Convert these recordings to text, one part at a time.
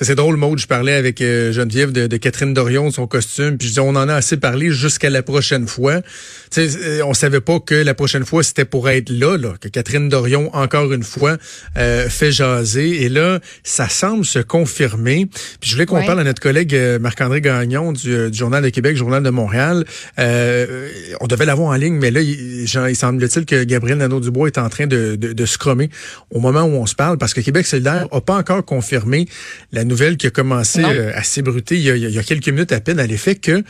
C'est drôle, Maud, je parlais avec euh, Geneviève de, de Catherine Dorion, de son costume, puis je disais, on en a assez parlé jusqu'à la prochaine fois. Tu sais, euh, on savait pas que la prochaine fois, c'était pour être là, là, que Catherine Dorion, encore une fois, euh, fait jaser. Et là, ça semble se confirmer. Puis je voulais qu'on Ouais. parle à notre collègue euh, Marc-André Gagnon du, euh, du Journal de Québec, Journal de Montréal. Euh, on devait l'avoir en ligne, mais là, il, il semble-t-il que Gabriel Nadeau-Dubois est en train de, de, de scrummer au moment où on se parle, parce que Québec solidaire n'a pas encore confirmé la nouvelle qui a commencé euh, à s'ébruter il y, a, il y a quelques minutes à peine à l'effet que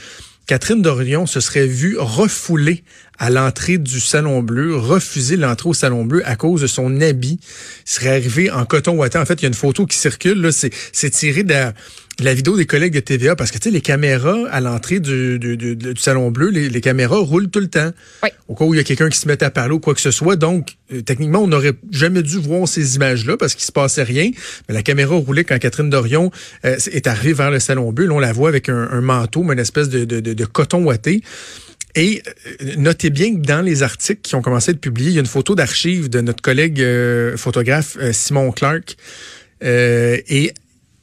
Catherine Dorion se serait vue refoulée à l'entrée du Salon Bleu, refuser l'entrée au Salon Bleu à cause de son habit. Il serait arrivé en coton ouaté. En fait, il y a une photo qui circule. Là, c'est, tiré de la, de la vidéo des collègues de TVA parce que tu sais, les caméras à l'entrée du, du, du- du Salon Bleu, les, les caméras roulent tout le temps. Oui. Au cas où il y a quelqu'un qui se met à parler ou quoi que ce soit. Donc, euh, techniquement, on n'aurait jamais dû voir ces images-là parce qu'il se passait rien. Mais la caméra roulait quand Catherine Dorion euh, est arrivée vers le Salon Bleu. Là, on la voit avec un, un manteau, mais une espèce de, de, de, de coton ouaté. Et euh, notez bien que dans les articles qui ont commencé à être publiés, il y a une photo d'archive de notre collègue euh, photographe euh, Simon Clark. Euh, et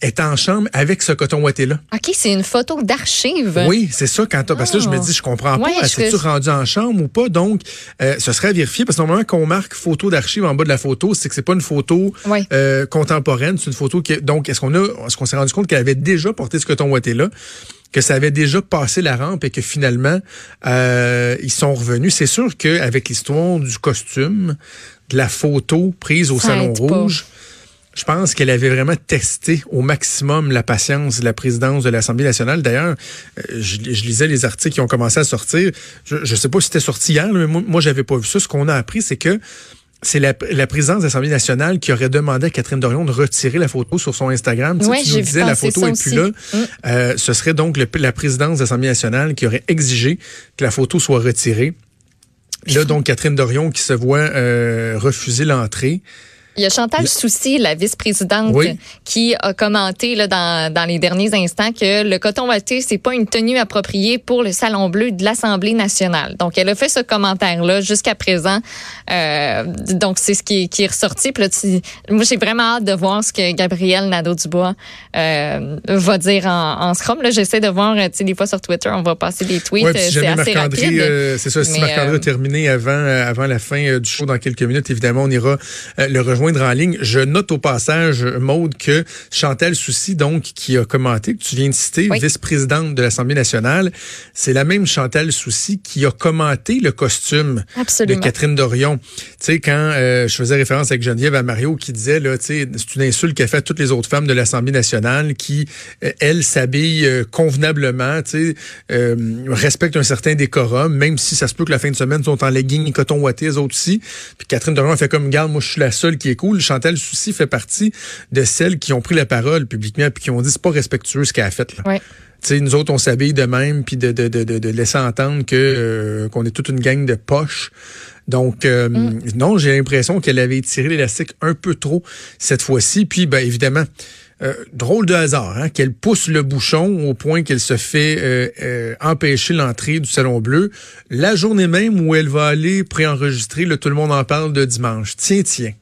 est en chambre avec ce coton ouaté-là. OK, c'est une photo d'archive. Oui, c'est ça. Quand t'as- parce que là, je me dis, je comprends pas. Ouais, Est-ce tu fais- rendu en chambre ou pas? Donc, euh, ce serait à vérifier parce que normalement, quand on marque photo d'archive en bas de la photo, c'est que c'est pas une photo Ouais. euh, contemporaine, c'est une photo qui. est- Donc, est-ce qu'on a, est-ce qu'on s'est rendu compte qu'elle avait déjà porté ce coton ouaté-là? que ça avait déjà passé la rampe et que finalement euh, ils sont revenus? C'est sûr qu'avec l'histoire du costume, de la photo prise au Ça salon pas. Je pense qu'elle avait vraiment testé au maximum la patience de la présidence de l'Assemblée nationale. D'ailleurs, euh, je, je lisais les articles qui ont commencé à sortir. Je ne sais pas si c'était sorti hier, mais moi, moi j'avais pas vu ça. Ce qu'on a appris, c'est que c'est la, la présidence de l'Assemblée nationale qui aurait demandé à Catherine Dorion de retirer la photo sur son Instagram. Tu sais, Ouais, tu nous disais la photo est plus là. Mm. Euh, ce serait donc le- la présidence de l'Assemblée nationale qui aurait exigé que la photo soit retirée. Là, donc, Catherine Dorion qui se voit euh, refuser l'entrée. Il y a Chantal Soucy, la vice-présidente, Oui. qui a commenté là, dans, dans les derniers instants que le coton ouaté, c'est pas une tenue appropriée pour le Salon bleu de l'Assemblée nationale. Donc, elle a fait ce commentaire-là jusqu'à présent. Euh, donc, c'est ce qui, est- qui est ressorti. Puis là, tu- moi, j'ai vraiment hâte de voir ce que Gabriel Nadeau-Dubois euh, va dire en, en scrum. Là, j'essaie de voir, euh, tu sais, des fois sur Twitter, on va passer des tweets. Ouais, puis si euh, c'est assez rapide. euh, c'est ça, si Marc-André euh, a terminé avant, euh, avant la fin euh, du show dans quelques minutes, évidemment, on ira euh, le rejoindre en ligne. Je note au passage, Maude, que Chantal Soucy, donc, qui a commenté, que tu viens de citer, Oui. vice-présidente de l'Assemblée nationale, c'est la même Chantal Soucy qui a commenté le costume Absolument. de Catherine Dorion. Tu sais, quand euh, je faisais référence avec Geneviève à Mario qui disait, là, tu sais, c'est une insulte qu'a fait toutes les autres femmes de l'Assemblée nationale qui, euh, elles, s'habillent euh, convenablement, tu sais, respectent un certain décorum, même si ça se peut que la fin de semaine sont en legging et coton ouaté, autres aussi. Puis Catherine Dorion a fait comme, garde, moi, je suis la seule qui est cool. Chantal Soucy fait partie de celles qui ont pris la parole publiquement puis qui ont dit, c'est pas respectueux ce qu'elle a fait, là. Ouais. Nous autres, on s'habille de même, puis de, de, de, de, de laisser entendre que euh, qu'on est toute une gang de poches. Donc, euh, non, j'ai l'impression qu'elle avait tiré l'élastique un peu trop cette fois-ci. Puis, ben, évidemment, euh, drôle de hasard, hein, qu'elle pousse le bouchon au point qu'elle se fait empêcher l'entrée du Salon Bleu la journée même où elle va aller préenregistrer le Tout le monde en parle de dimanche. Tiens, tiens.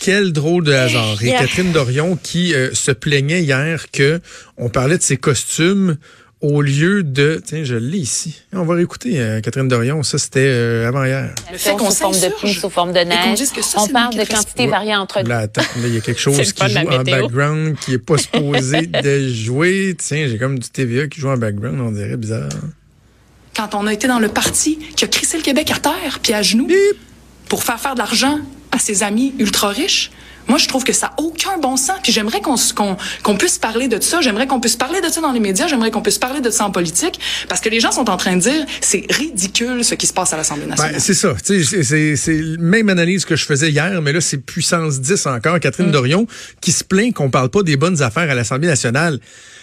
Quel drôle de hasard. Et Yeah. Catherine Dorion qui euh, se plaignait hier que on parlait de ses costumes au lieu de... Tiens, je l'ai ici. On va réécouter euh, Catherine Dorion. Ça, c'était euh, avant-hier. Le fait qu'on sous forme de pluie, sous forme de neige. dise que ça, On parle de Ouais. variées entre Là, attends, là, il y a quelque chose qui joue en background qui est pas supposé de jouer. Tiens, j'ai comme du TVA qui joue en background. On dirait bizarre. Quand on a été dans le parti qui a crissé le Québec à terre puis à genoux pour faire faire de l'argent à ses amis ultra riches, Moi, je trouve que ça n'a aucun bon sens. Puis j'aimerais qu'on qu'on qu'on puisse parler de ça. J'aimerais qu'on puisse parler de ça dans les médias. J'aimerais qu'on puisse parler de ça en politique. Parce que les gens sont en train de dire c'est ridicule ce qui se passe à l'Assemblée nationale. Ben, c'est ça. Tu sais, C'est c'est la même analyse que je faisais hier, mais là, c'est puissance 10 encore. Catherine Mm. Dorion qui se plaint qu'on parle pas des bonnes affaires à l'Assemblée nationale.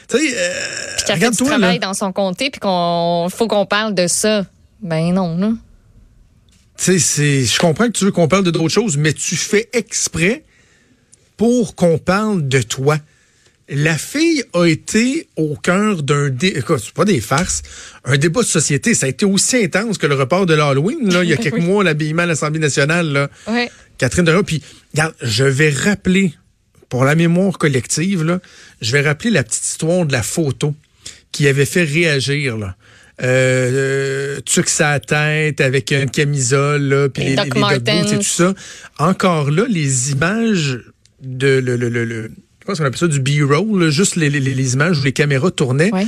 Tu sais, euh, regarde-toi, là. travail dans son comté, puis qu'on faut qu'on parle de ça. Ben non, là. Tu sais, c'est, je comprends que tu veux qu'on parle de d'autres choses, mais tu fais exprès pour qu'on parle de toi. La fille a été au cœur d'un dé, écoute, c'est pas des farces, un débat de société. Ça a été aussi intense que le report de l'Halloween, là, il y a quelques Oui. mois, l'habillement à l'Assemblée nationale, là. Ouais. Catherine Dorion. Puis, regarde, je vais rappeler, pour la mémoire collective, là, je vais rappeler la petite histoire de la photo qui avait fait réagir, là. Euh, euh, tuque sa tête avec une camisole, là, puis Les les, les, et tout ça. Encore là, les images de le, le, le, le- je pense qu'on appelle ça du B-roll, juste les, les, les images où les caméras tournaient. Ouais.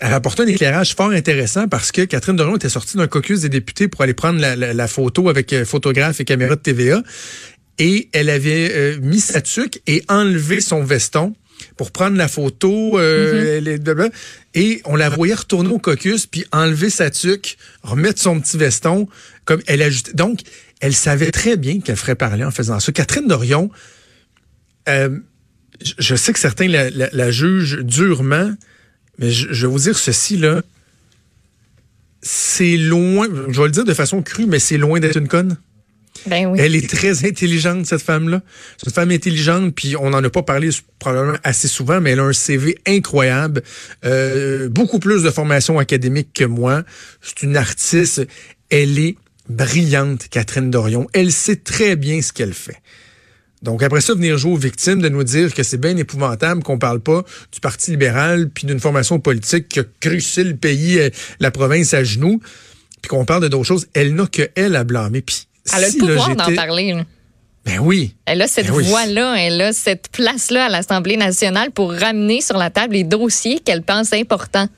Elle apportait un éclairage fort intéressant parce que Catherine Dorion était sortie d'un caucus des députés pour aller prendre la, la- la photo avec euh, photographe et caméra de TVA. Et elle avait euh, mis sa tuque et enlevé son veston pour prendre la photo. euh, blablabla. et on la voyait retourner au caucus puis enlever sa tuque, remettre son petit veston. comme elle ajoutait. Donc, elle savait très bien qu'elle ferait parler en faisant ça. Catherine Dorion, euh, je- je sais que certains la, la- la jugent durement, mais je, je vais vous dire ceci, là. C'est loin, je vais le dire de façon crue, mais c'est loin d'être une conne. Ben oui. Elle est très intelligente, cette femme-là. C'est une femme intelligente, puis on n'en a pas parlé probablement assez souvent, mais elle a un CV incroyable. Euh, beaucoup plus de formation académique que moi. C'est une artiste. Elle est brillante, Catherine Dorion. Elle sait très bien ce qu'elle fait. Donc après ça, venir jouer aux victimes, de nous dire que c'est bien épouvantable qu'on parle pas du Parti libéral puis d'une formation politique qui a crucé le pays, euh, la province à genoux, puis qu'on parle de d'autres choses. Elle n'a que elle à blâmer. Puis Elle a si, le pouvoir d'en parler. là. Ben oui. Elle a cette Ben oui. voix-là, elle a cette place-là à l'Assemblée nationale pour ramener sur la table les dossiers qu'elle pense importants.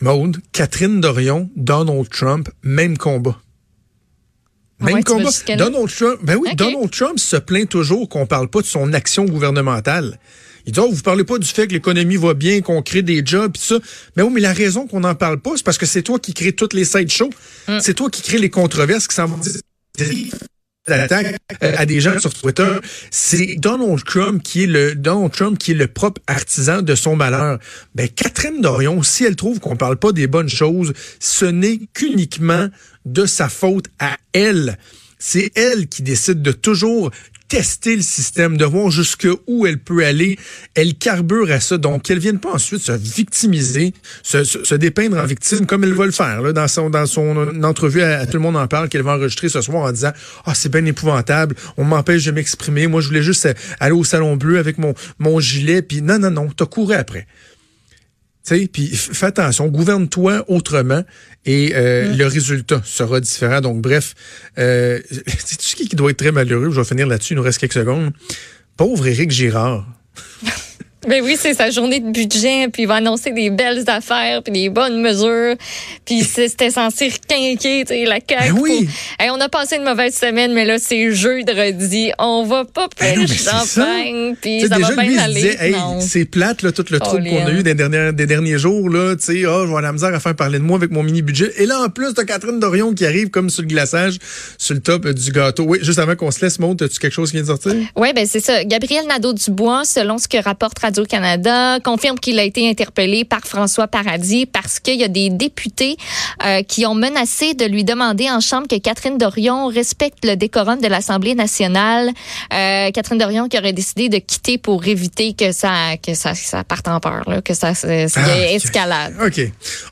Maude, Catherine Dorion, Donald Trump, même combat. Ah Même ouais, combat. Donald Trump, ben oui. Donald Trump se plaint toujours qu'on parle pas de son action gouvernementale. Il dit, oh, vous parlez pas du fait que l'économie va bien, qu'on crée des jobs, pis ça. Mais oui, mais la raison qu'on n'en parle pas, c'est parce que c'est toi qui crée toutes les sideshows. Mm. C'est toi qui crée les controverses qui s'en vont dire l'attaque euh, à des gens sur Twitter. C'est Donald Trump qui est le Donald Trump qui est le propre artisan de son malheur. Ben Catherine Dorion, si elle trouve qu'on parle pas des bonnes choses, ce n'est qu'uniquement de sa faute à elle. C'est elle qui décide de toujours tester le système, de voir jusqu'où elle peut aller. Elle carbure à ça, donc qu'elle vienne pas ensuite se victimiser, se, se- dépeindre en victime comme elle va le faire là, dans son dans son entrevue à, à Tout le monde en parle qu'elle va enregistrer ce soir en disant ah c'est bien épouvantable, on m'empêche de m'exprimer, moi je voulais juste euh, aller au salon bleu avec mon mon gilet puis non non non, t'as couru après. Sais, puis fais attention, gouverne-toi autrement et euh, le résultat sera différent. Donc, bref, euh, sais-tu qui qui doit être très malheureux? Je vais finir là-dessus, il nous reste quelques secondes. Pauvre Éric Girard. Ben oui, c'est sa journée de budget, puis il va annoncer des belles affaires, puis des bonnes mesures, puis c'était censé requinquer, tu sais, la CAQ. Ben oui. pour- Hey, on a passé une mauvaise semaine, mais là, c'est jeudi. On va pas Ben payer non, le champagne, puis ça va déjà, lui, bien aller. hey, c'est plate, là, tout le trouble qu'on a eu des, dernières, des derniers jours, là, tu sais, oh, je vais la misère à faire parler de moi avec mon mini-budget. Et là, en plus, t'as Catherine Dorion qui arrive comme sur le glaçage, sur le top euh, du gâteau. Oui, juste avant qu'on se laisse, Maud, as-tu quelque chose qui vient de sortir? Oui, ben c'est ça. Gabriel Nadeau-Dubois, selon ce que rapporte Radio-Canada, confirme qu'il a été interpellé par François Paradis parce qu'il y a des députés euh, qui ont menacé de lui demander en chambre que Catherine Dorion respecte le décorum de l'Assemblée nationale. Euh, Catherine Dorion qui aurait décidé de quitter pour éviter que ça que ça, ça parte en peur, là, que ça, Ah, escalade. OK.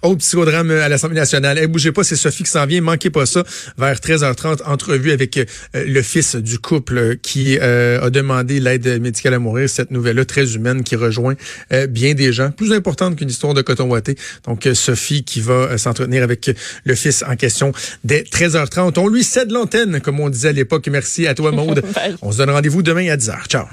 Autre psychodrame à l'Assemblée nationale. Hey, bougez pas, c'est Sophie qui s'en vient. Manquez pas ça. Vers 13h30, entrevue avec euh, le fils du couple euh, qui euh, a demandé l'aide médicale à mourir. Cette nouvelle-là, très humaine, qui rejoint euh, bien des gens. Plus importante qu'une histoire de coton ouaté. Donc, euh, Sophie qui va euh, s'entretenir avec le fils en question dès 13h30. On lui cède l'antenne, comme on disait à l'époque. Merci à toi, Maude. On se donne rendez-vous demain à 10h. Ciao.